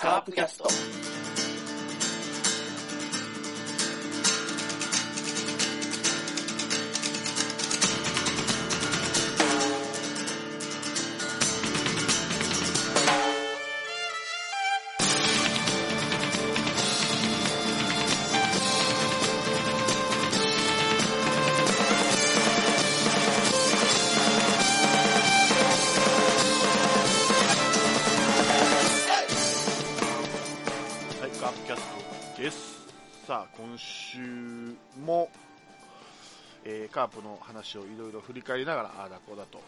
カープキャスト。話をいろいろ振り返りながら、ああだこうだと、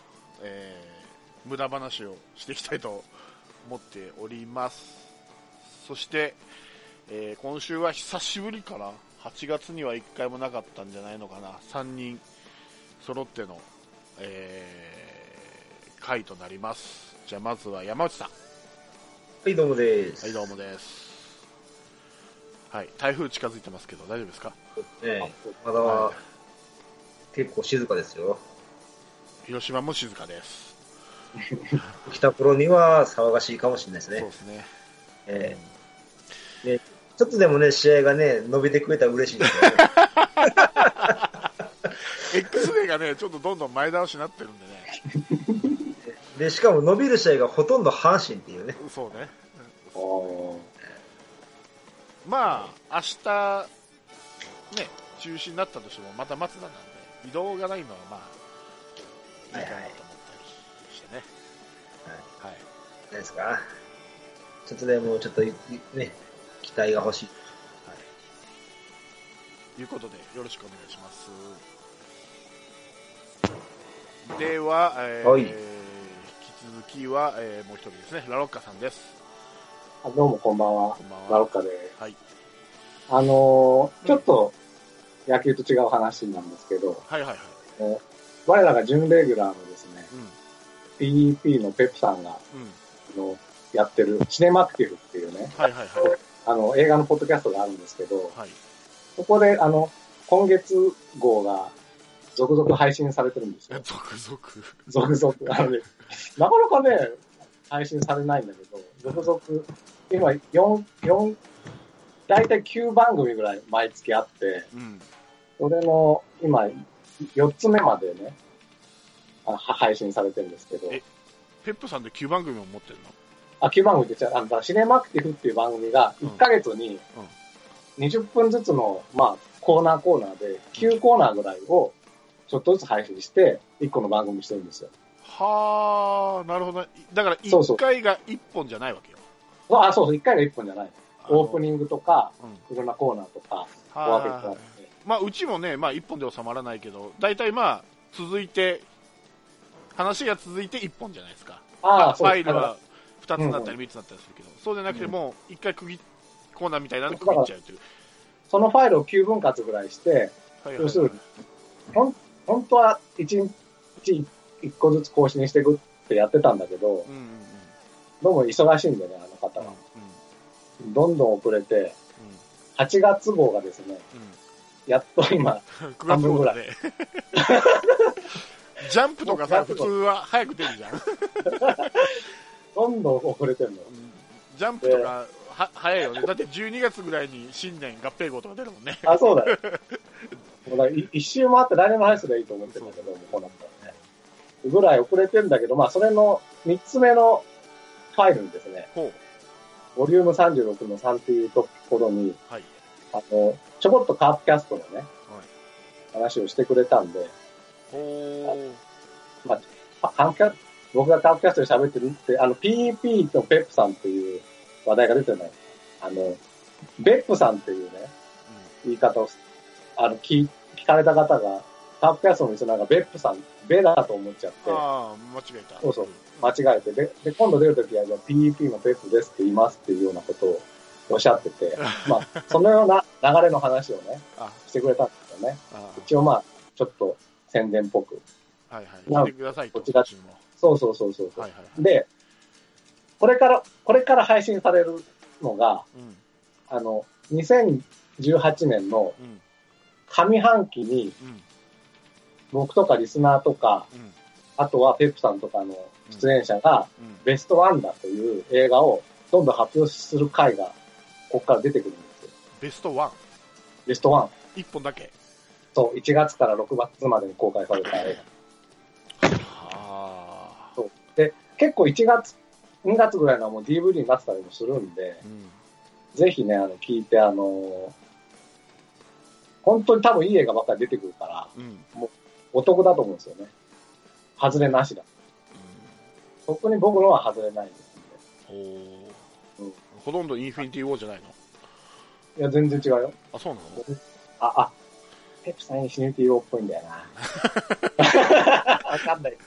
えー無駄話をしていきたいと思っております。そして、えー今週は久しぶりかな、8月には1回もなかったんじゃないのかな、3人揃っての、えー回となります。じゃあ、まずは山内さん。はい、どうもです。はい、どうもです。はい、台風近づいてますけど、大丈夫ですか？ねまだ、結構静かですよ。広島も静かです。来た頃には騒がしいかもしれないですね。そうですね。ええねちょっとでもね、試合がね、伸びてくれたら嬉しいですよね。X デーがね、ちょっとどんどん前倒しになってるんでね。で、しかも伸びる試合がほとんど阪神っていうね。そうね。まあ、明日、ね、中止になったとしても、また松田なんで、移動がないのはまあ、いいかなと思ったりしてね。はい。何ですか？ちょっとでも、ちょっと、いね、期待が欲しい。はい。ということで、よろしくお願いします。では、えーはい引き続きは、えーもう一人ですね、ラロッカさんです。あどうもこんばんはこんばんは。ラロッカです。はい。あのーちょっと野球と違う話なんですけど、はいはいはい。えー我らが準レギュラーのですね、うん。PEP のペップさんが、うん。あの、やってるシネマクティブっていうね、はいはいはい。あの、映画のポッドキャストがあるんですけど、はい。そこで、あの、今月号が続々配信されてるんですよ。続々？続々。あのね、なかなかね、配信されないんだけど、続々、今、4、4、大体9番組ぐらい毎月あって、うん。それの、今、4つ目までね、あは配信されてるんですけど、えペップさんで9番組も持ってるの？あ、9番組って言っちゃう、あの、シネマクティフっていう番組が、1ヶ月に20分ずつの、まあ、コーナーコーナーで、9コーナーぐらいを、ちょっとずつ配信して、1個の番組してるんですよ。はあ、なるほどね。だからそうそう1回が1本じゃないわけよ。あ、そうそう、1回が1本じゃない。オープンニングとか。いろんなコーナーとか、小分けてあはってい。まあ、うちもね、まあ、1本で収まらないけど、大体まあ、続いて、話が続いて1本じゃないですか。ああ、ファイルは2つになったり3つになったりするけど、そうじゃなくてもう1回区切コーナーみたいなの区切っちゃうという。そのファイルを9分割ぐらいして、はい要するに、ほん本当は1日1個ずつ更新していくってやってたんだけど、うんうんうん。どうも忙しいんでね、あの方うんは。どんどん遅れて、8月号がですね、やっと今、うん。9月号だね。ジャンプとかさ、普通は早く出るじゃん。どんどん遅れてるの。ジャンプとか、は早いよね。だって12月ぐらいに新年合併号とか出るもんね。あ、そうだよ。もうだ一周回って来年の配信でいいと思ってるんだけど、もうこうなったらね。ぐらい遅れてるんだけど、まあ、それの3つ目のファイルにですね。ボリューム36の3っていうところに、はい。あの、ちょこっとカープキャストのね、はい。話をしてくれたんで。まあ、カープキャ僕がカープキャストで喋ってるって、あの、PEP とペップさんっていう話題が出てない。あの、ベップさんっていうね、言い方を、あの、聞聞かれた方が、カープキャストのリスナーがベップさん、ベだと思っちゃって、ああ、間違えた。そうそう間違えて、で、で今度出るときは、じゃあ PEP のペップですって言いますっていうようなことをおっしゃってて、まあ、そのような流れの話をね、あ、してくれたんですよね。あ一応まあ、ちょっと宣伝っぽく。はいはい。まあ聞いてくださいと。こちらそうそうそうそう。はいはいはい。で、これから、これから配信されるのが、うん。あの、2018年のうん。上半期にうん。僕とかリスナーとか、うん。あとはペップさんとかの出演者がうんベストワンだという映画をどんどん発表する回がここから出てくるんですよ。ベストワンベストワン。一本だけそう、1月から6月までに公開された映画。あそうで、結構1月、2月ぐらいのはもう DVD になってたりもするんで、うんぜひね、あの、聞いて、あの本当に多分いい映画ばっかり出てくるから、うんお得だと思うんですよね。外れなしだ。特に僕のは外れないですんで。ほとんどインフィニティ・ウォーじゃないの？いや、全然違うよ。あそうなの？あ、あ、ペプさんインフィニティ・ウォーっぽいんだよな。わかんない。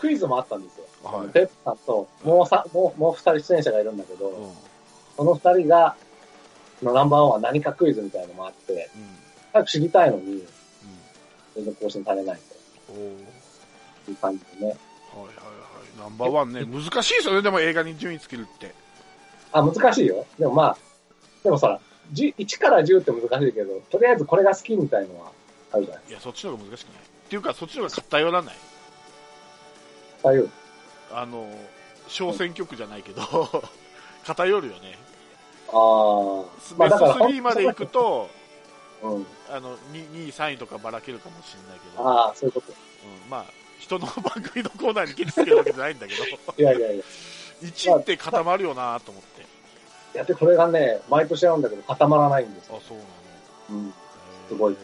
クイズもあったんですよ。はいペップさんと、もうさ、もう、もう二人出演者がいるんだけど、うんうんその二人が、のナンバーワンは何かクイズみたいなのもあって、早く知りたいのに、全然更新されないという感じでね。はいはいはいナンバーワンね難しいですよねでも映画に順位つけるってあ、難しいよ。でもまあ、でもさ、10 1から10って難しいけど、とりあえずこれが好きみたいのはあるじゃないいやそっちの方が難しくないっていうかそっちの方が偏らないですか。いうあの小選挙区じゃないけど 偏るよねああ。まあだから、3まで行くとうん。あの 2, 2位3位とかばらけるかもしれないけど、ああ、そういうこと。うん、まあ人の番組のコーナーにケチつけるわけじゃないんだけどいやいやいや。1位って固まるよなと思っていや、で、これがね、毎年やるんだけど固まらないんですよ。あそうなのうん。すごい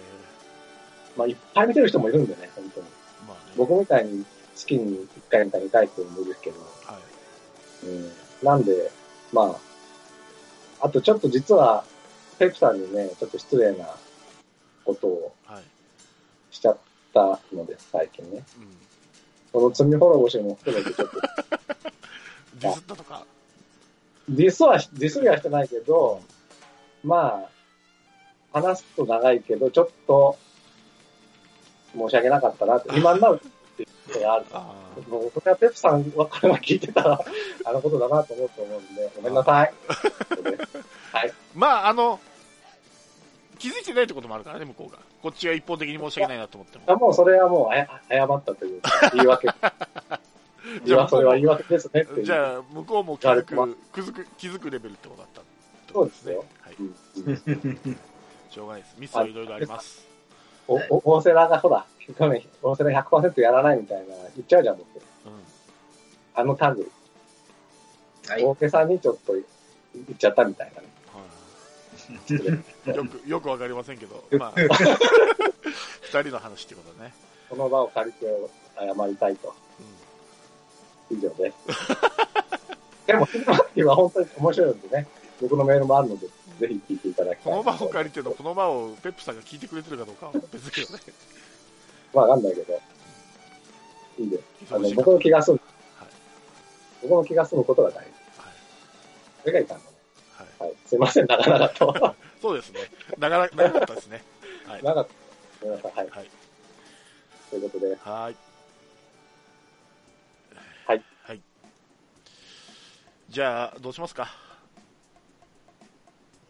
まあ、いっぱい見てる人もいるんでね、本当に。まあね僕みたいに月に1回みたいに2回っていうのもいるけど。はいうん。なんで、まあ、あとちょっと実は、ペプさんにね、ちょっと失礼なことをはいしちゃったのです、最近ね。うんその罪滅ぼしも含めてちょっと、ディスったとかディスは、ディスりはしてないけど、まあ、話すと長いけど、ちょっと、申し訳なかったなって、今になるっていうことがある。あもう、それはペプさんはこれは聞いてたら、あのことだなと思うと思うんで、ごめんなさい。はい。まああの気づいてないってこともあるからね向こうがこっちが一方的に申し訳ないなと思ってもあもうそれはもうあや謝ったというか、言い訳。じゃあそれは言い訳ですね。じゃあ向こうも気づく気づく気づくレベルってことだったってことですねそうはいうんうんしょうがないですミスはいろいろありますお、お、大瀬良がほら、去年、大瀬良100%やらないみたいな、言っちゃうじゃん、僕。うあのタグ、はい。大家さんにちょっと言っちゃったみたいなね。よくよくわかりませんけど まあ二人の話ってことねこの場を借りて謝りたいと。以上です。でも、ヒルマは本当に面白いのでね、僕のメールもあるので、ぜひ聞いていただきたい。この場を借りてのこの場をペップさんが聞いてくれてるかどうかは別だねまあわかんないけど、いいです。あの、僕の気が済む。はい僕の気が済むことが大事。はいそれがいかんのね。はいはい。すいません、長々と。そうですね長ら長かったですねはい長かった。ごめんなさい。はい。はいということで、はい。はい。はい。じゃあ、どうしますか？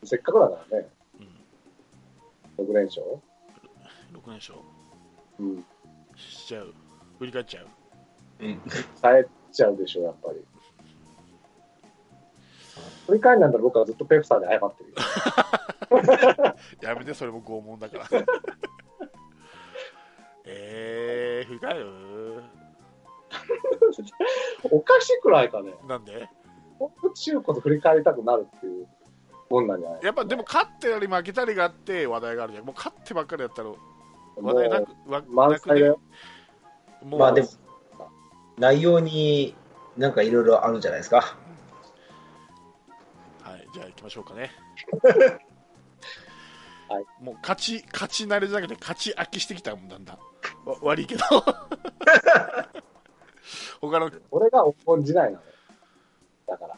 せっかくだからね、うん。6連勝？6連勝うん。しちゃう。振り返っちゃう。うん。耐えちゃうでしょ、やっぱり。振り返りなんだら僕はずっとペプサーで謝ってるよ。やめて、それも拷問だから。えー、振り返る？おかしくないかね。なんで？本当中古と振り返りたくなるっていうもんなんじゃない？やっぱでも勝ったり負けたりがあって話題があるじゃん。もう勝ってばっかりやったら話題なく、わ満なくね載だよ。もう、まあでも、内容になんかいろいろあるんじゃないですか。はい、じゃあ行きましょうかね。はい。もう勝ち、勝ち慣れじゃなくて勝ち飽きしてきたもんだんだん。わ悪いけど。他の俺が黄金時代なのよ。だから。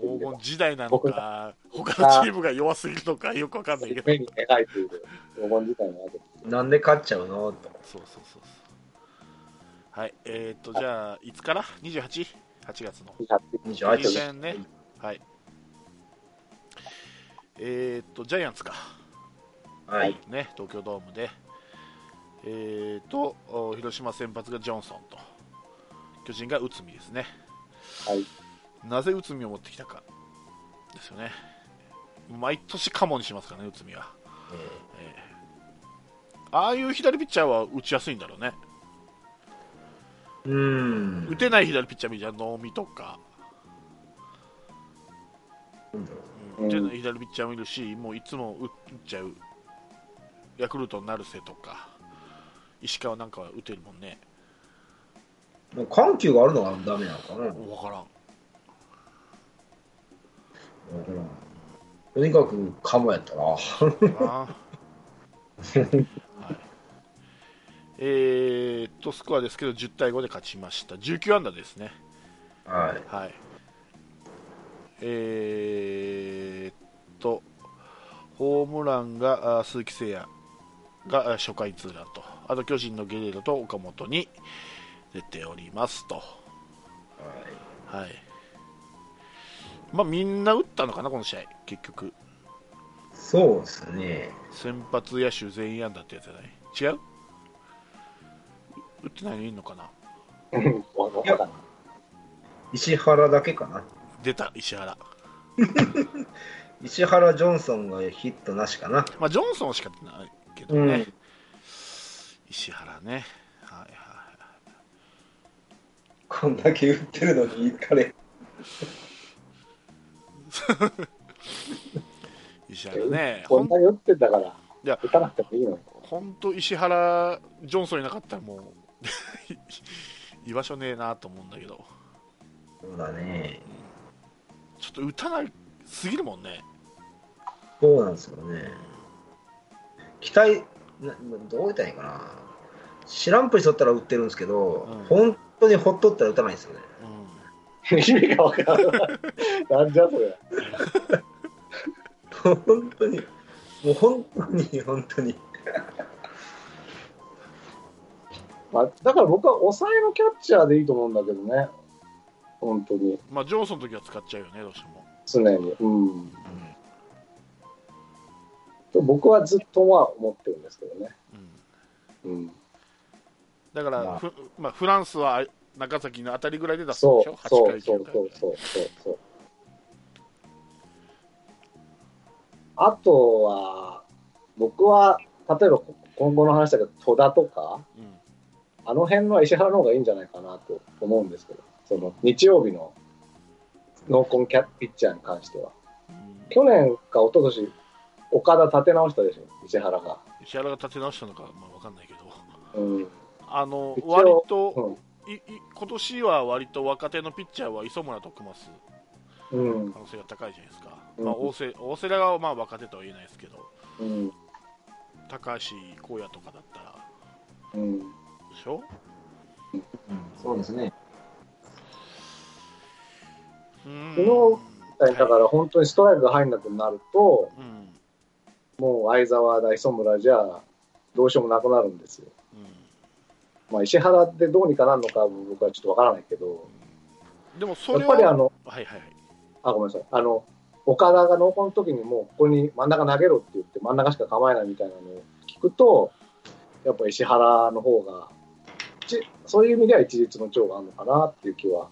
黄金時代なの僕か、他のチームが弱すぎるのかよくわかんないけど。目に描いている黄金時代なわけです。なんで勝っちゃうの？と。そうそうそうそう。はい、えー、っと、じゃあ、いつから ?28?8 月の。28次戦ね。はい。えー、っと、ジャイアンツか。はい。ね、東京ドームで、えーとお広島先発がジョンソンと。巨人が内海ですね。はい。なぜ内海を持ってきたかですよね。毎年カモにしますからね内海は。えああいう左ピッチャーは打ちやすいんだろうね。ーうん。打てない左ピッチャー見るじゃん能見とか、うん。う左ピッチャーもいるしもういつも打っちゃう。ヤクルトの成瀬とか石川なんかは打てるもんね。う緩急があるのがダメなのかな。わ分からん。からん。とにかくカモやったな。な。はい、えーっとスコアですけど10対5で勝ちました。19安打ですね。はい。はいえーっとホームランがあ鈴木誠也があ初回ツーランと。あと巨人のゲレーロと岡本に出ておりますと。はい。まあみんな打ったのかなこの試合。結局。そうですね。先発野手全員安打ってやつじゃない？違う？打ってないのいんのかな？石原だけかな。出た石原 石原ジョンソンがヒットなしかな。まあジョンソンしかないけどね、うん。石原ねはいはいこんだけ打ってるのに彼。石原ねこんなに打ってんだから、いや打たなくてもいいのに。本当石原ジョンソンいなかったらもう 居場所ねえなと思うんだけどそうだね。ちょっと打たないすぎるもんねそうなんですよね。期待、などう言ったらいいかな。知らんぷりしとったら打ってるんですけど、うん本当にほっとったら打たないんですよね。う意味がわからない。なんじゃそれ。本当に、もう本当に、本当に。まあ、だから僕は抑えのキャッチャーでいいと思うんだけどね。本当に。んまあジョンソンの時は使っちゃうよねどうしても常に。うん。と僕はずっとは思ってるんですけどね。うんうん。だから、まあふまあ、フランスは中崎の当たりぐらいで出すんそうでしょ、8そう、回、9回そうそう、そう、そう、そう。あとは、僕は、例えば今後の話だけど、戸田とか、うんあの辺の石原の方がいいんじゃないかなと思うんですけど、その日曜日のノーコンキャピッチャーに関しては。うん去年か一昨年岡田立て直したでしょ、石原が。石原が立て直したのか、まあ、わかんないけどうん。あの割と、うんいい今年は割と若手のピッチャーは磯村と組ますうん可。能性が高いじゃないですか、うんまあ、大瀬大瀬良がまあ若手とは言えないですけどうん。高橋光也とかだったらうん。でしょ？そうですね。うん昨だから本当にストライクが入んなくなると、うんもう相沢だ、磯村じゃ、どうしようもなくなるんですよ。うんまあ、石原でどうにかなるのか僕はちょっとわからないけど、でもそやれをっぱりあの、はいはいはいあ、ごめんなさい。あの、岡田が濃厚の時にもうここに真ん中投げろって言って真ん中しか構えないみたいなのを聞くと、やっぱ石原の方が、ちそういう意味では一律の長があるのかなっていう気は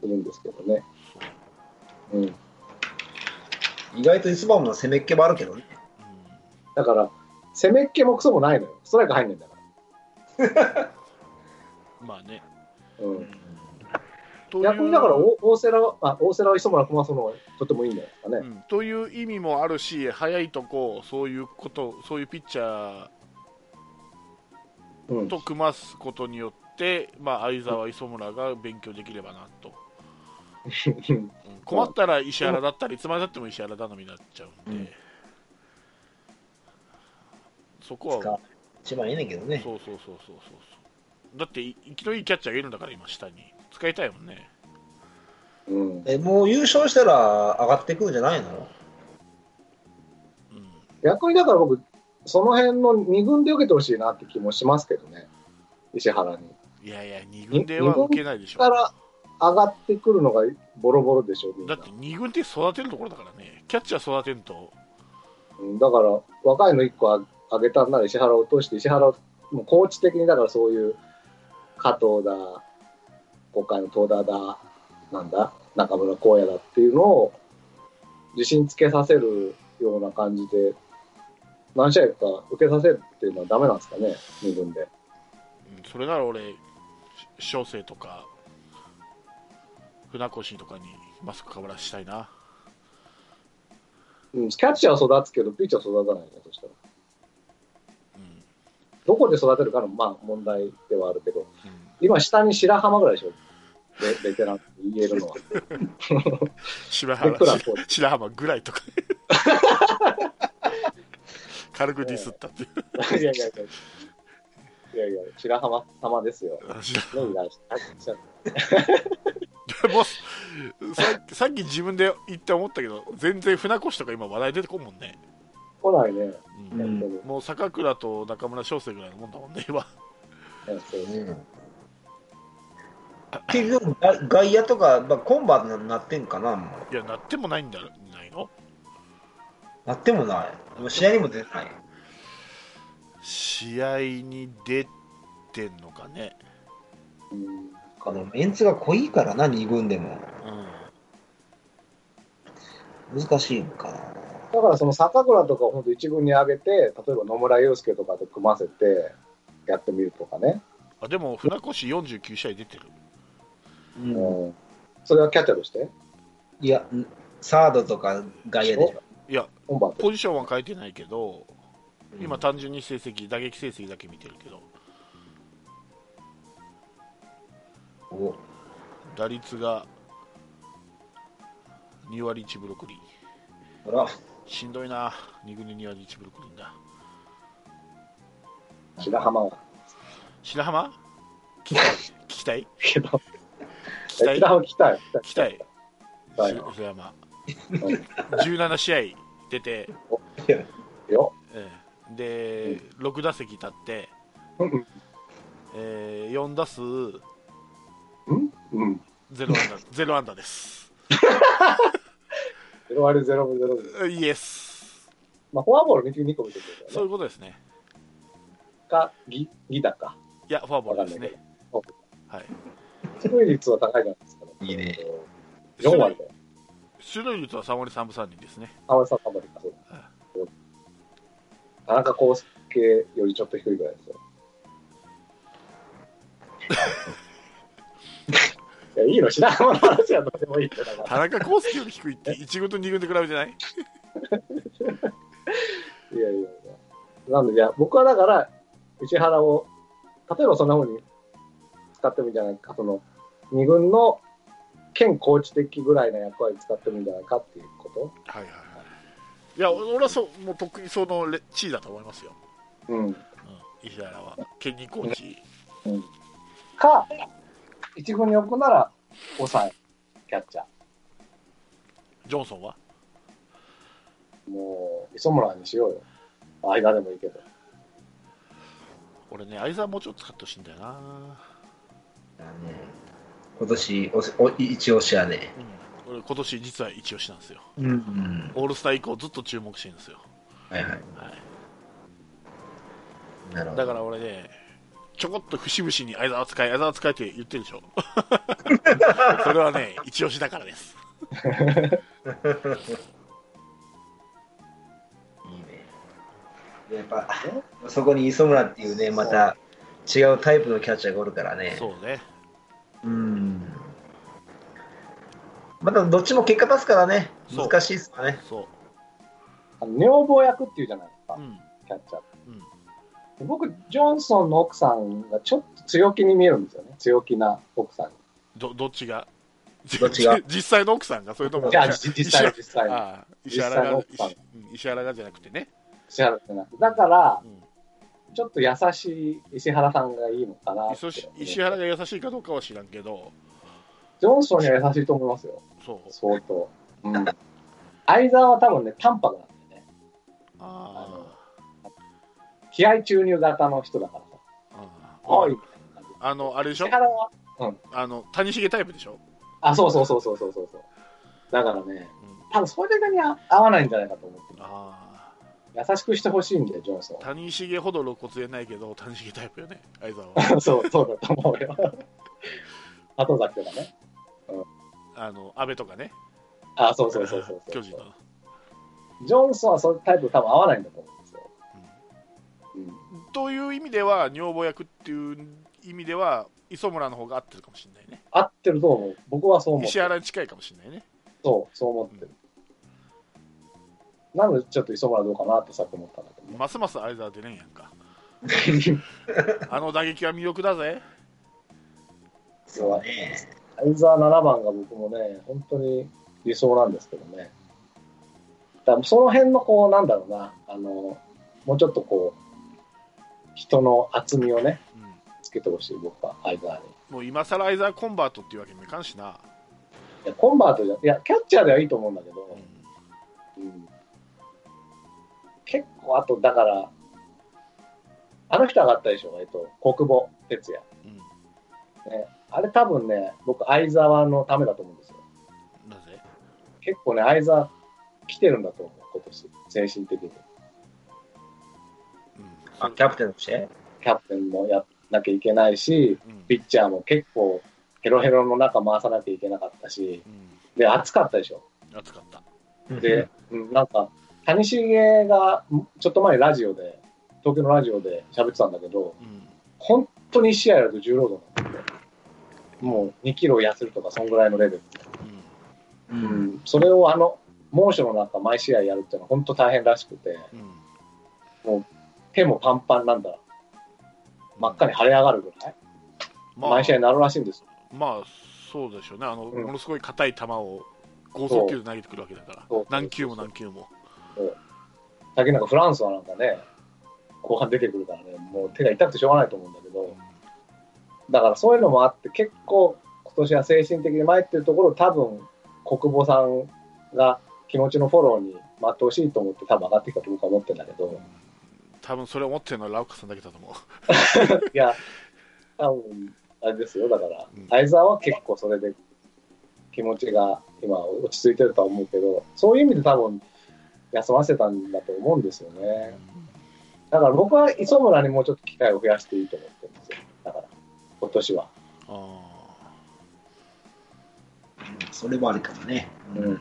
するんですけどね。うん。意外とイスバムの攻めっ気もあるけどね。だから、攻めっ気もクソもないのよ。ストライク入んないんだかうん まあねら。うん。逆にだから、お大瀬良は、あ大瀬良は磯村組ますのがとてもいいんじゃないですかね。うんという意味もあるし早いとこそういうことそういうピッチャうんー。と組ますことによって、まあ、相沢磯村が勉強できればなと、うん 困ったら石原だったりいつまでたっても石原頼みになっちゃうんで、うん。そこは。一番いいねんけどね。そうそうそうそうそう。だってい生きのいいキャッチャーがいるんだから今下に。使いたいもんね。うん。え、もう優勝したら上がってくるんじゃないの？うん。逆にだから僕、その辺の2軍で受けてほしいなって気もしますけどね。石原に。いやいや2軍では受けないでしょ。から上がってくるのがボロボロでしょ、みんな。だって2軍って育てるところだからね。キャッチャー育てんと。うんだから、若いの1個あ上げたんなら石原を落として、石原をもうコーチ的にだからそういう加藤だ、今回の東田だ、なんだ、中村光也だっていうのを自信つけさせるような感じで、何試合か受けさせるっていうのはダメなんですかね、二軍で。うんそれなら俺小生とか船越とかにマスクかぶらしたいなうん、キャッチャーは育つけど、ピッチャーは育たないね、そしたら。うんどこで育てるかの、まあ問題ではあるけど、うん今下に白浜ぐらいでしょ。ベベテランって言えるのは。白浜 白浜ぐらいとか 軽くディスったっていういやいやいや。いやいや、白浜様ですよ。もうささっき自分で言って思ったけど全然船越とか今話題出てこんもんね、来ないね。うん。もう坂倉と中村翔成ぐらいのもんだもんね今。ねそううん。結局、外外野とか、まあ、コンバーになってんかな、もう。いやなってもないんだないの？なってもない。もう試合にも出てない。試合に出てんのかね。うんあのメンツが濃いからな、2軍でも。うん難しいんかな。だからその坂倉とかを本当一軍に上げて、例えば野村祐介とかと組ませてやってみるとかね。あでも船越49試合出てるうんうん。それはキャッチャーとして？いや、んサードとか外野でしょ。いや。ポジションは変えてないけど今単純に成績打撃成績だけ見てるけど打率が2割1分6厘。ほら、しんどいな。2軍に2割1分6厘だ。白浜。は。白浜？聞きたい？聞きたい？白浜。来たい。聞きたい。はい白白山17試合出て、よ。ええ。で6打席立って、うん。えー4打数0うん。安打ゼロ安打です0割0分0分。イエスまあ、フォアボール2個見てくるそうい。うことですねか、ギ、ギタか。いやフォアボールですねはい出塁率は高いじゃないですか、いいね。4割で。出塁率は3割3分3厘ですね青井さん頑張りか、そうだ。田中康介よりちょっと低いぐらいですよ。いや、いいの、白浜の話はどうでもいいって、だから。田中康介より低いって1軍と2軍で比べてない？いやいや。いや。なんで、じゃあ、僕はだから、石原を、例えばそんな風に使ってもいいんじゃないか、その、二軍の兼コーチ的ぐらいの役割使ってもいいんじゃないかっていうこと。はいはいはい。いや俺はそうもうとっくにそのレ地位だと思いますよ、うん。うん、石原は。兼任コーチ。か、一軍に置くなら、抑え、キャッチャジョンソンは？ー。もう、磯村にしようよ。間でもいいけど。俺ね相沢もうちょっと使ってほしいんだよな、だね今年おお一押しやね。うん、俺今年実は一押しなんですようん、うん。オールスター以降ずっと注目してるんですよ、はいはい。はい、なるほど。だから俺ねちょこっと節々に相沢使い相沢使いって言ってるでしょ？それはね一押しだからです いいね。でやっぱ、そこに磯村っていうね、また違うタイプのキャッチャーがおるからね。そうねうん。またどっちも結果出すからね、そう難しいっすよね。そあの女房役っていうじゃないですかう、う、んキャッチャー。うん、で僕、ジョンソンの奥さんがちょっと強気に見えるんですよね。強気な奥さんに。どどっちが？どっちが？実際の奥さんが？それともじゃあ、じ実際の実際の。ああ石原が実際の奥さん石原がじゃなくてね、石原ってなくてだからう、んちょっと優しい石原さんがいいのかなって石石原が優しいかどうかは知らんけどジョンソンには優しいと思いますよ。そう相当。うん。相沢は多分ね、淡白なんだよね。あ気合注入型の人だからさ。おいあのあれでしょ？石原は、あの谷繁タイプでしょ、あ、そうそうそうそうそうそうそう。だからね、うん、多分それに合合わないんじゃないかと思ってる。あ優しくしてほしいんだよ、ジョンソン。谷繁ほど露骨じゃないけど谷繁タイプよね相沢は そう、そうだと思うよ。後崎とかね。あの安倍とかねあ、そうそうそうそうそう。巨人のジョンソンはそういうタイプ多分合わないんだと思う。という意味では女房役っていう意味では磯村の方が合ってるかもしれないね合ってると思う。僕はそう思って石る。原に近いかもしれないねそう、そう思ってる。なので、ちょっと磯村どうかなってさっき思ったんだけどね。ますます相沢出れんやんか あの打撃は魅力だぜそうね。相沢7番が僕もね、本当に理想なんですけどね。だその辺のこう、なんだろうな、あの、もうちょっとこう、人の厚みをね、うんつけてほしい、僕は、相沢に。もう今更相沢コンバートっていうわけにもいかんしな、いや、コンバートじゃ、いや、キャッチャーではいいと思うんだけど、うん結構、あと、だから、あの人上がったでしょ、えっと、国母哲也。うんね、あれ多分ね、僕、相沢のためだと思うんですよ。なぜ？結構ね、相沢来てるんだと思う、今年、精神的に。うんあ、キャプテンとして？キャプテンもやんなきゃいけないし、うん。ピッチャーも結構、ヘロヘロの中回さなきゃいけなかったし、うん。で、暑かったでしょ？熱かった。で、うんなんか、谷繁が、んちょっと前にラジオで、東京のラジオで喋ってたんだけど、うん。本当に1試合やると重労働なんだって。もう2キロ痩せるとか、そんぐらいのレベル。う。うん。ん、それをあの、猛暑の中、毎試合やるっていうのは本当大変らしくて、うん。うん手もパンパンなんだ。真っ赤に腫れ上がるぐらい、まあ。毎試合になるらしいんですよ。まあそうでしょうね。あの、うん。ものすごい硬い球を剛速球で投げてくるわけだから。何球も何球も。最近なんかフランスはなんかね、後半出てくるからね、もう手が痛くてしょうがないと思うんだけど、だからそういうのもあって、結構今年は精神的に参ってるところ、多分国母さんが気持ちのフォローに待ってほしいと思って、多分上がってきたと僕は思ってるんだけど、多分それを思ってるのはラウカさんだけだと思う いや、多分あれですよ、だからうん、相沢は結構それで気持ちが今落ち着いてるとは思うけど、そういう意味で多分休ませたんだと思うんですよね。だから僕は磯村にもうちょっと機会を増やしていいと思ってるんですよ。だから、今年は。あそれもありかもね。うん。ー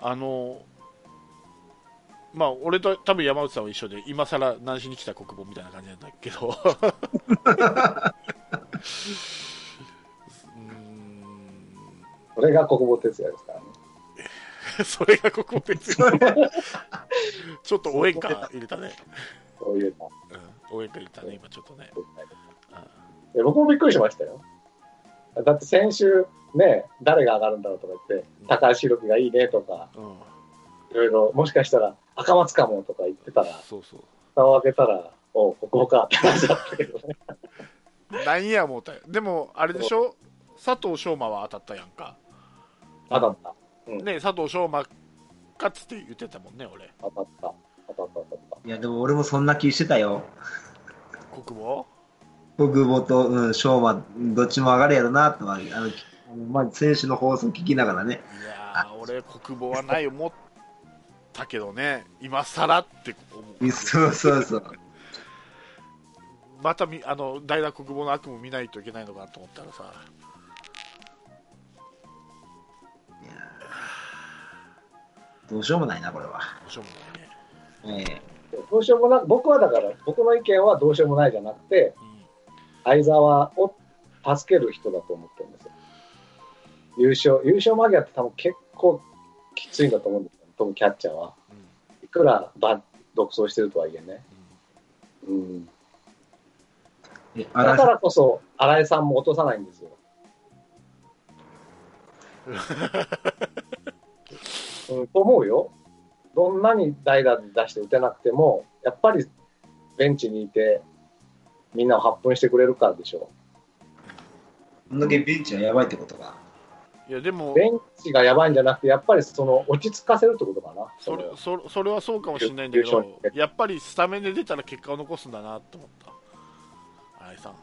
あのまあ俺と多分山内さんは一緒で今更何しに来た国母みたいな感じなんだけど。うそれが国母哲也ですからね。それが国母ですよちょっと応援歌入れたね、そういうの。うん、応援歌入れたね今ちょっとね。で僕もびっくりしましたよ。だって先週、ね、誰が上がるんだろうとか言って、高橋宏樹がいいねとか、うん。いろいろ、もしかしたら赤松かもとか言ってたら、そうそう蓋を開けたら、おう、国母かって感じだったけどね。なんや思ったよでもあれでしょ？佐藤翔馬は当たったやんか当たった。ね佐藤翔馬かっつって言ってたもんね俺当たった。当たった当たった。いや、でも俺もそんな気してたよ。国母国母と、うん、昌磨、どっちも上がるやろなとは、あの、まあ、選手の放送聞きながらね。いやー俺国母はない思ったけどね今更って思うそうそうそう。またみあの代打国母の悪夢見ないといけないのかなと思ったらさどうしようもないな、これは。どうしようもないね、えどうしようもなく、僕はだから、僕の意見はどうしようもないじゃなくて、うん相沢を助ける人だと思ってるんですよ。優勝、優勝間際って多分結構きついんだと思うんですよ。特にキャッチャーは。うんいくらば独走してるとはいえね。うん。ええ、だ嵐からこそ、新井さんも落とさないんですよ。うん、と思うよ。どんなに代打で出して打てなくても、やっぱりベンチにいて、みんなを発奮してくれるからでしょこんだけベンチはやばいってことか。いやでもベンチがやばいんじゃなくて、やっぱりその落ち着かせるってことかな。それのそれそれはそうかもしれないんだけ優ど勝やっぱりスタメンで出たら結果を残すんだなと思った新井さん、あ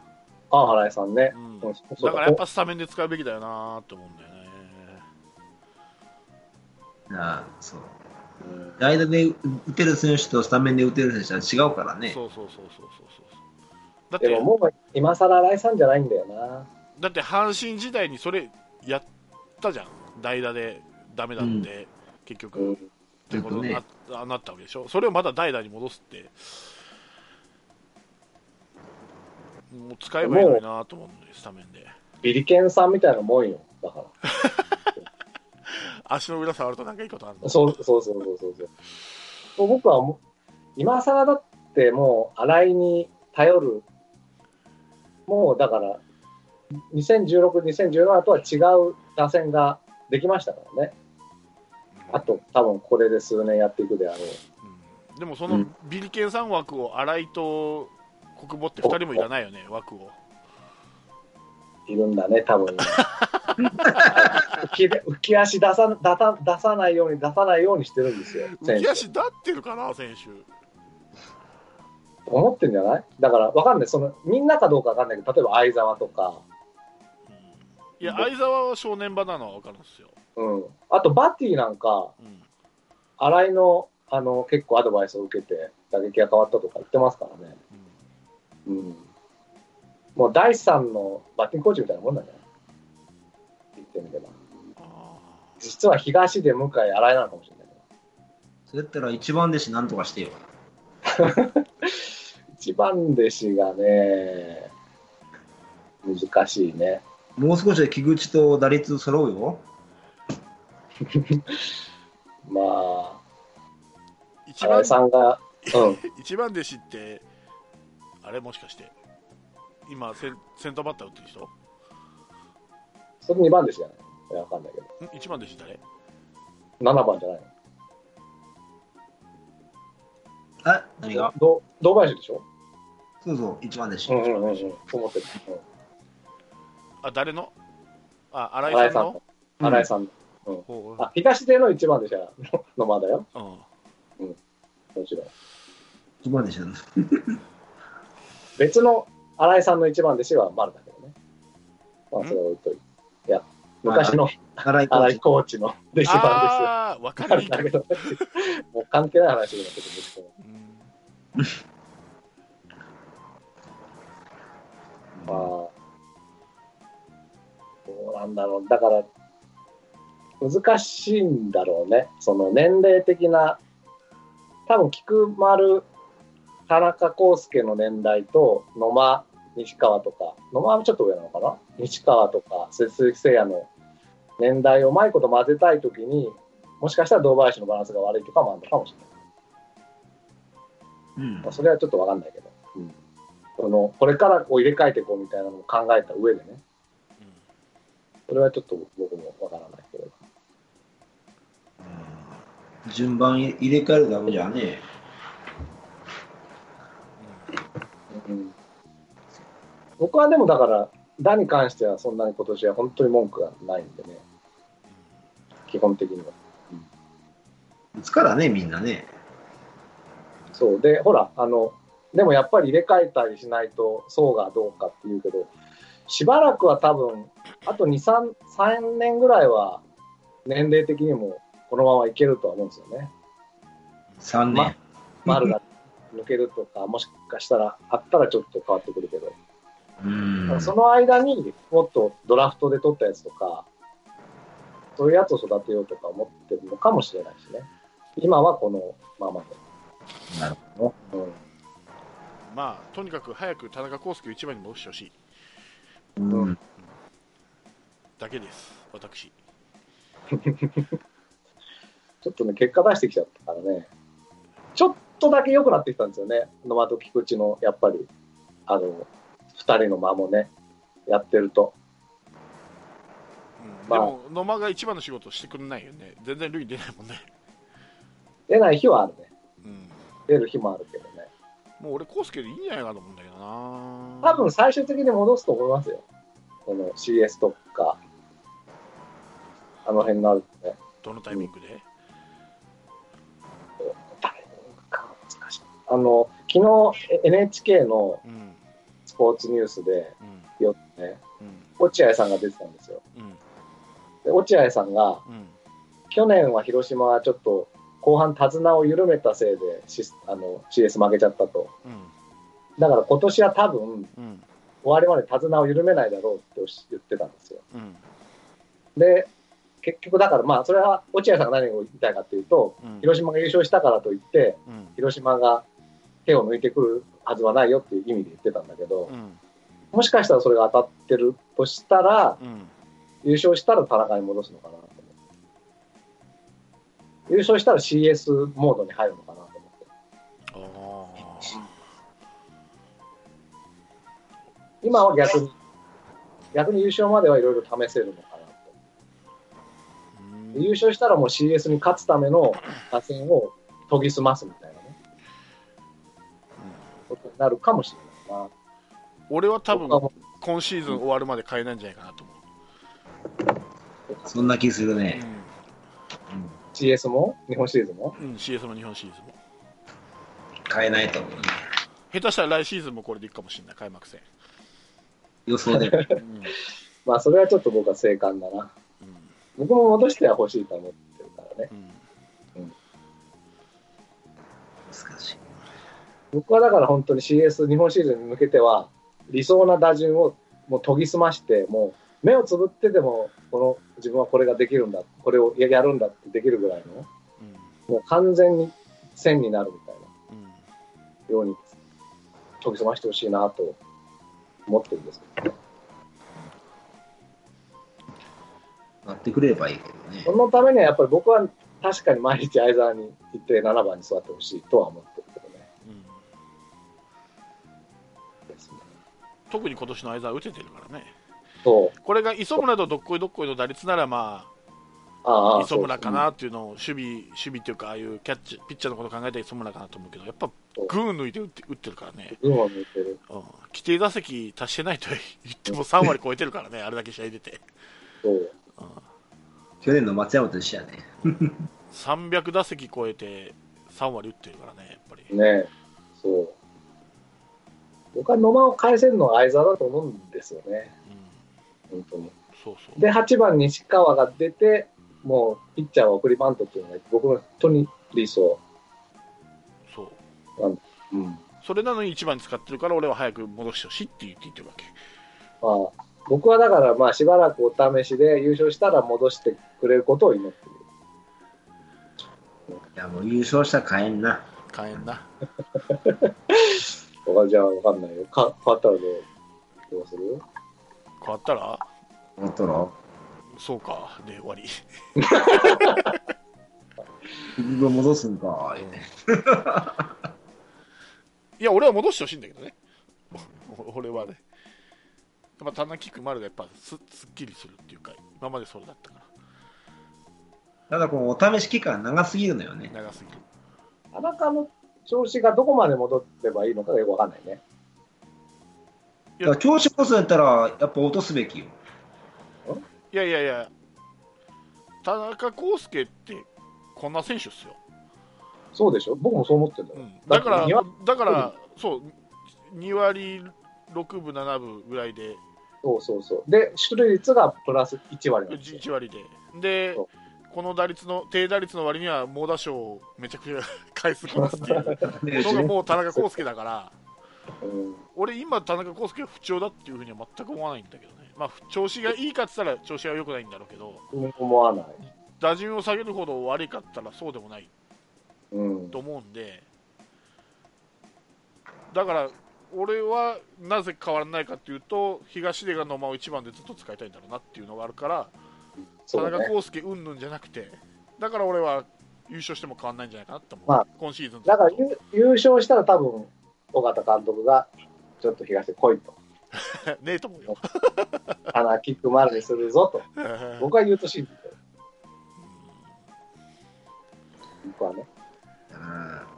あ、新井さんね。うんだからやっぱスタメンで使うべきだよなと思うんだよねああ、そう。代打で打てる選手とスタメンで打てる選手は違うからね。そうそうそうそうそうそうだっでてももう今更新井さんじゃないんだよな。だって阪神時代にそれやったじゃん代打でダメだって、結局、うん。ってことにな,、ずあなったわけでしょそれをまだ代打に戻すってもう使えばいいのになと思うんでスタメンでビリケンさんみたいなもんよ。だから。足の裏触るとなんかいいことあるの？そうそうそうそうそうそう。僕はもう、今更だってもう、新井に頼る、もうだから、2016、2017とは違う打線ができましたからね。あと、多分これで数年やっていくであろう。うんでもそうのんビリケンさん枠を新井と国母って2人もいらないよね枠をいるんだね、多分。浮き浮き足出さ出さ出さないように出さないようにしてるんですよ、浮。き足立ってるかな選手思ってんじゃない？だから、わかんない。その、みんなかどうかわかんないけど、例えば相沢とか、いや相沢は正念場なのは分かるんですよ、うん。あと、バッティなんか、うん新井の、あの、結構アドバイスを受けて、打撃が変わったとか言ってますからね。うん。もう、第三のバッティングコーチみたいなもんなんじゃない？言ってみれば。あ実は東で向井、新井なのかもしれないけど。それやったら一番弟子なんとかしてよ。一番弟子がね、難しいね。もう少しで菊池と打率揃うよ。まあ、ー一番さんが、うん。一番弟子ってあれもしかして今センセンターバッター打ってる人？それ2番弟子じゃない？いやわかんないけど。ん？一番弟子誰？7番じゃないあ何が？のど堂林でしょ？そうそう、一番弟子。うんうんうんうん。そう思ってる。うんあ誰の？あ新井さんの？新井さん。ほうあ、東出の一番弟子は野間だよ。うんもちろん。一番弟子なんだ。別の新井さんの一番弟子は丸だけどね。まあ、それは置いといて。いや、昔の荒井コーチ新井コーチの弟子番ああ分かですよ。りにくいだけど、もう関係ない話になってくるんですけど。うん まあ、なんだろう。だから、難しいんだろうね。その年齢的な、多分、菊丸、田中康介の年代と野間、西川とか、野間はちょっと上なのかな？西川とか、鈴木誠也の年代をうまいこと混ぜたいときに、もしかしたら堂林のバランスが悪いとかもあるのかもしれない。うんまあ、それはちょっとわかんないけど、うん、そのこれからこう入れ替えていこうみたいなのを考えた上でね、それはちょっと僕もわからないけど、順番入れ替えるだけじゃねうん、僕はでもだから、打に関してはそんなに今年は本当に文句がないんでね、基本的には。打つからね、みんなね。そう。で、ほら、あの、でもやっぱり入れ替えたりしないと層がどうかっていうけど、しばらくは多分、あと2、3、3年ぐらいは年齢的にもこのままいけるとは思うんですよね。3年。丸が抜けるとか、もしかしたらあったらちょっと変わってくるけど、うん。その間にもっとドラフトで取ったやつとか、そういうやつを育てようとか思ってるのかもしれないしね。今はこのままで。なるほうんまあとにかく早く田中康介を一番に戻してほしいど。うん。だけです。私。ちょっとね、結果出してきちゃったからね、ちょっとだけ良くなってきたんですよね、野間と菊池の、やっぱり、あの、二人の間もね、やってると。うん。まあ。でも野間が一番の仕事してくれないよね。全然塁出ないもんね、出ない日はあるね。うん、出る日もあるけど。ね。もう俺康介でいいんじゃないかと思うんだけどな多分最終的に戻すと思いますよ。この CS とか、あの辺になるとね。どのタイミングで、誰か難しい。あの、昨日え NHK のうんスポーツニュースで、うんよね、うん落合さんが出てたんですよ。うんで落合さんが、うん去年は広島はちょっと後半手綱を緩めたせいでシスあの CS 負けちゃったと。うんだから今年は多分うん終わりまで手綱を緩めないだろうって言ってたんですよ。うんで、結局だからまあそれは落合さんが何を言いたいかっていうと、うん広島が優勝したからといって、うん広島が手を抜いてくるはずはないよっていう意味で言ってたんだけど、うんもしかしたらそれが当たってるとしたら、うん優勝したら田中に戻すのかな。優勝したら CS モードに入るのかなと思って。今は逆に、逆に優勝まではいろいろ試せるのかなと。優勝したらもう CS に勝つための打線を研ぎ澄ますみたいなね、ことになるかもしれないな。俺は多分今シーズン終わるまで買えないんじゃないかなと思そんな気するう、ね。CS も？日本シリーズも？うんうん、CS も日本シリーズも買えないと思う。下手したら来シーズンもこれでいくかもしれない開幕戦、予想で。うん まあそれはちょっと僕は正解だな。うん僕も戻しては欲しいと思ってるからね。うん難しい。僕はだから本当に CS 日本シリーズに向けては理想な打順をもう研ぎ澄まして、もう目をつぶってでもこの自分はこれができるんだ、これをややるんだってできるぐらいの、うんもう完全に線になるみたいな。うんように研ぎ澄ましてほしいなと思ってるんですけどね。なってくれればいいけどねそ。のためにはやっぱり僕は確かに毎日相沢に行って7番に座ってほしいとは思ってるけどね。うん特に今年の相沢打ててるからねそう。これが磯村とどっこいどっこいの打率ならまああ、あ磯村かなっていうのを守備守備っていうかああいうキャッチピッチャーのこと考えたら磯村かなと思うけどやっぱそう群抜いて打って打ってるからね、そう。運を抜いてる。うん、規定打席達してないと言っても3割超えてるからね あれだけ試合出てそう。去年の松山と一緒やね。300打席超えて3割打ってるからねやっぱり、ねそう。僕は野間を返せるのは相沢だと思うんですよね。うん、本当に。そうそうで、8番西川が出て、もうピッチャーは送りバントっていうのが僕の本当に理想。そううん。それなのに1番に使ってるから俺は早く戻してほしいって言って言ってるわけまあ、僕はだからまあしばらくお試しで優勝したら戻してくれることを祈っている。いや、もう優勝したら買えんな。買えんな 僕はじゃあわかんないよ。か変わったらどうどうする？変わったら？思っとろそうか。で終わり。自分戻すんか。いや俺は戻してほしいんだけどね。お 俺はね。やっぱ棚木くまるがやっぱすすっきりするっていうか今までそれだったかただ、このお試し期間長すぎるのよね。ら。長すぎる。田中の調子がどこまで戻ればいいのかがよくわかんないね。だから調子こそやったら、やっぱ落とすべきよ。いやいやいや田中康介ってこんな選手っすよ、そうでしょ？僕もそう思ってる。うん。だからだからそう2割6分7分ぐらいで。そうそうそう。で、出塁率がプラス1割なんですよ。1割で。でこの打率の低打率の割には猛打賞をめちゃくちゃ返すきますっていう。でのがもう田中康介だから。うん俺今田中康介が不調だっていうふうには全く思わないんだけどねまあ調子がいいかって言ったら調子が良くないんだろうけど思わない。打順を下げるほど悪いかったらそうでもないうん。と思うんでだから俺はなぜ変わらないかっていうと東出が野間を1番でずっと使いたいんだろうなっていうのがあるから田中。康介うんぬんじゃなくてだから俺は優勝しても変わらないんじゃないかなって思う、まあ今シーズンだから優優勝したら多分、尾形監督が、ちょっと東で来いと。ねえと思うよ。穴キック丸にするぞと。僕は言うと信じてる。僕はね。うー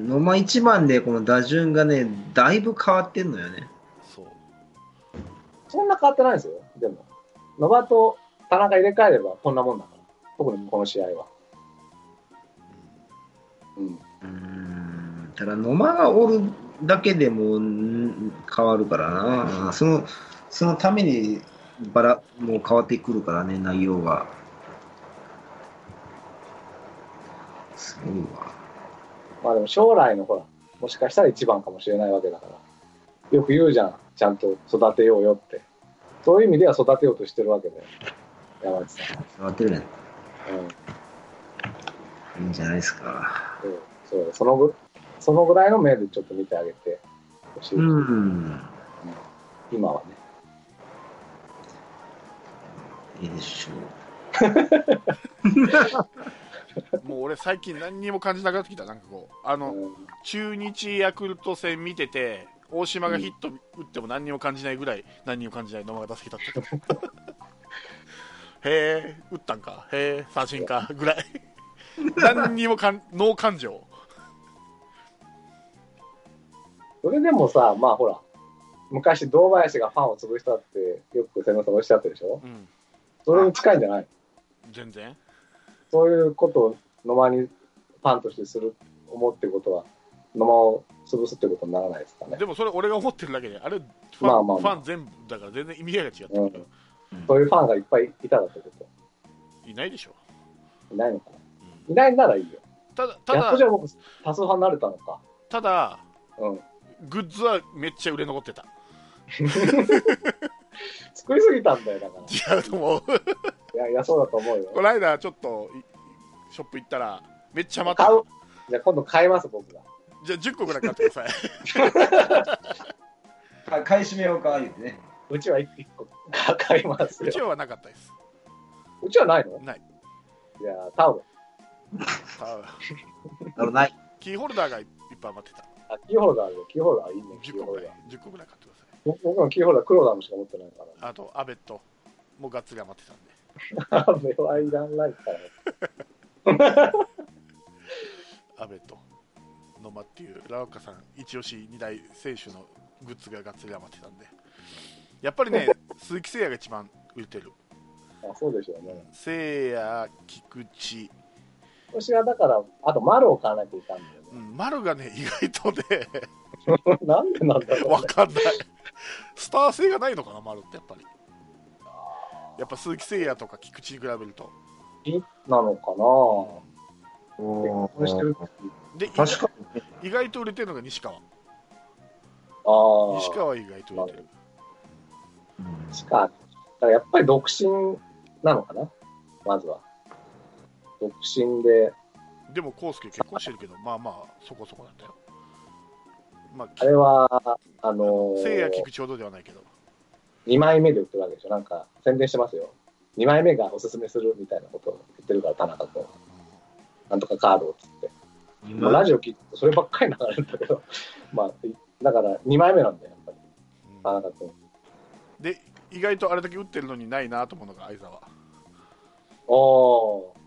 ん。野間一番でこの打順がね、だいぶ変わってん。のよね。そうそん。な変わってないですよ。でも。野場と田中入れ替えればこん。なもん。だから。特にこの試合は。うん。うーんただ野間がおるだけでもん変わるからな。そのそのためにバラ、もう変わってくるからね、内容が。すごいわ。まあでも将来のほら、もしかしたら一番かもしれないわけだから。よく言うじゃん、ちゃんと育てようよって。そういう意味では育てようとしてるわけだよ。山内さん。変わってるね。うん。いいんじゃないですか。そうそうそのぐそのぐらいの目でちょっと見てあげて。ほしい、うん。今はね。いいでしょ もう俺最近何にも感じなくなってきた。なんかこうあの、うん中日ヤクルト戦見てて大島がヒット打っても何にも感じないぐらい何にも感じない野間が打席立ってた へえ打ったんか。へえ三振か。ぐらい 何にもかんノー感情。それでもさ、まあほら、昔堂林がファンを潰したってよく千野さんおっしゃってるでしょ？うん。それに近いんじゃない？全然。そういうことを野間にファンとしてする、思ってることは、野間を潰すってことにならないですかね。でもそれ俺が思ってるだけであれファン,、まあまあまあ。ファン全部だから全然意味合いが違ってくる、う。そういうファンがいっぱいいたらってこいないでしょ、といないのか。なうんいないならいいよ。ただただやっとじゃあ僕、多数派になれたのか。ただうん。グッズはめっちゃ売れ残ってた 作りすぎたんだよ、だから。違うと思ういや、いや、そうだと思うよ。この間ちょっといショップ行ったらめっちゃ待って買う。じゃあ今度買います、僕が。じゃあ10個ぐらい買ってくださいか 買い占めようか、言ってね。うちは1個買いますようち。はなかったですうちはないの？ないじゃあタ ない。キーホルダーがいっぱい余ってたあ、キーホルダーあるよ。キーホルダーいいね。キ10個ぐらいーホルダー。10個ぐらい買ってください僕僕のキーホルダー黒田のしか持ってないから。あとアベットもうがっつり余ってたんであれはいらないから。アベット野間っていうラオッカさん一押し2大選手のグッズががっつり余ってたんでやっぱりね 鈴木誠也が一番売れてるあそうでしょうね。誠也菊池私はだから、あと丸を買わないといかんだようん丸がね意外とねね。なんでなんだろう、ね。わかんないスター性がないのかな丸ってやっぱりやっぱ鈴木誠也とか菊池に比べるといなのかなお結婚してるで確か。意外と売れてるのが西川ああ。西川意外と売れてるうんしか。だからやっぱり独身なのかなまずは。独身で、でも康介結婚してるけどまあまあそこそこだったよまああれは、あの誠也ー、菊池ほどではないけど2枚目で売ってるわけでしょ。なんか宣伝してますよ。2枚目がおすすめするみたいなことを言ってるから、田中君。なんとかカードをつって。ラジオ聞いてそればっかり流れるんだけど、まあ、だから2枚目なんだよ、やっぱり、うん田中君。で意外とあれだけ打ってるのにないなと思うのが相沢おー。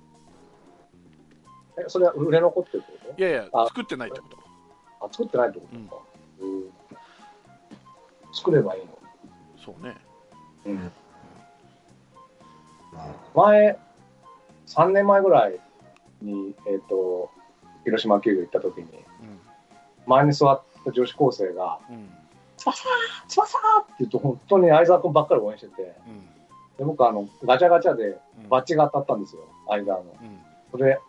え、それは売れ残ってるってこいやいやあ作ってないってこととあ、作ってないってことか。うん。作ればいいの。そうねうん。まあ前、3年前ぐらいに、えっ、と、広島球場行った時に、うん前に座った女子高生が、うん翼翼って言うと本当に相沢君ばっかり応援してて、うんで僕あの、ガチャガチャでうんバッジが当たったんですよ、相沢の。うんそれ、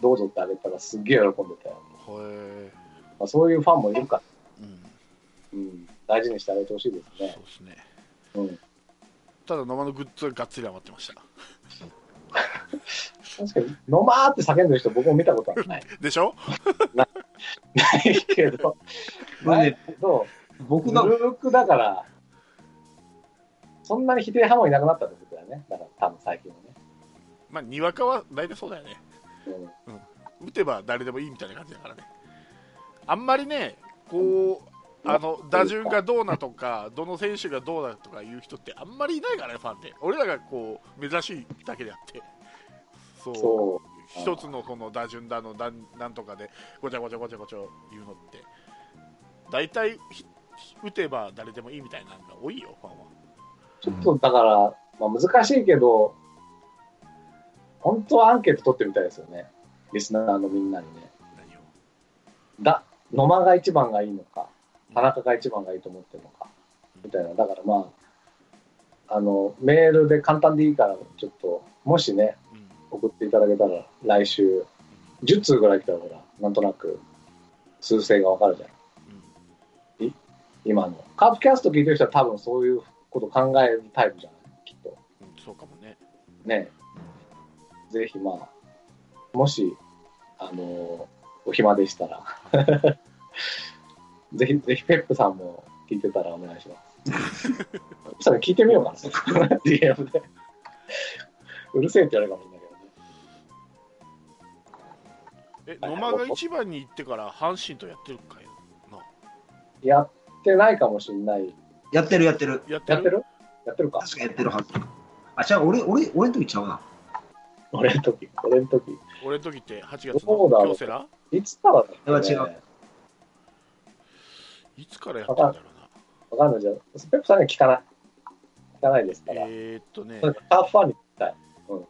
どうぞってあげたらすっげえ喜んでたよ。ほえまあ、そういうファンもいるから、うん。うん、大事にしてあげてほしいですね。そうで。すね。うん、ただ野間のグッズががっつり余ってました。確かに、飲まーって叫んでる人僕も見たことはない。でしょ？ない。けど、ないけど、僕がぬるくだから、そんなに否定派もいなくなったってことだよね。だから多分最近はね。まあにわかは大体そうだよねうん。打てば誰でもいいみたいな感じだからね。あんまりねこうあの打順がどうなとかどの選手がどうだとかいう人ってあんまりいないからねファンで俺らがこう珍しいだけであって。そう。そ一つのこの打順だのなんなんとかでごちゃごちゃごちゃごちゃ言うのって。大体ひ打てば誰でもいいみたいなのが多いよファンは。う。ちょっとだから、まあ、難しいけど、本当はアンケート取ってみたいですよね。リスナーのみんなにね。だ、野間が一番がいいのか、田中が一番がいいと思ってるのか、みたいな。だからまあ、あの、メールで簡単でいいから、ちょっと、もしね、うん送っていただけたら、来週、10通ぐらい来たら、ほら、なんとなく、数勢がわかるじゃん今の。カープキャスト聞いてる人は多分そういうこと考えるタイプじゃない？きっと。うんそうかもねね。ぜひまあ、もし、あのお暇でしたら、ぜひ、ぜひペップさんも聞いてたらお願いします。ペップさんに聞いてみようかな、DM で。うるせえって言われるかもしれないけどね。え野間が一番に行ってから阪神とやってるかいなやってないかもしれない。やってるやってる。やってる？やってる？やってるか？確かやってるはず。あ、じゃあ俺、俺、俺の時ちゃうな。俺の時、俺の時。俺の時って8月そうだの京セラ？いつからだっけ、ね、違ういつからやってんだろうなわかんないじゃん。ペップさんには聞かない。聞かないですから。えー、っとねカープファンに聞きたい。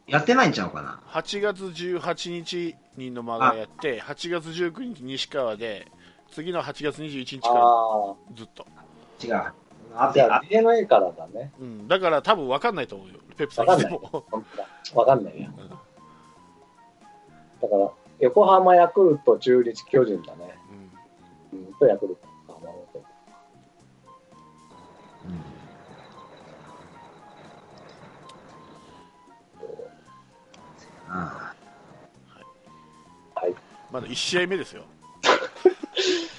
やってないんちゃうかな。8月18日に野間がやって8月19日西川で次の8月21日かあらずっと、違う。あじゃああ DNA からだね。うん、だから多分分かんないと思うよペプさんにしても本当だわかんないや。うんだから、横浜ヤクルト、中日、巨人だね。うんうん、とヤクルト。あなるほどあはい。まだ1試合目ですよ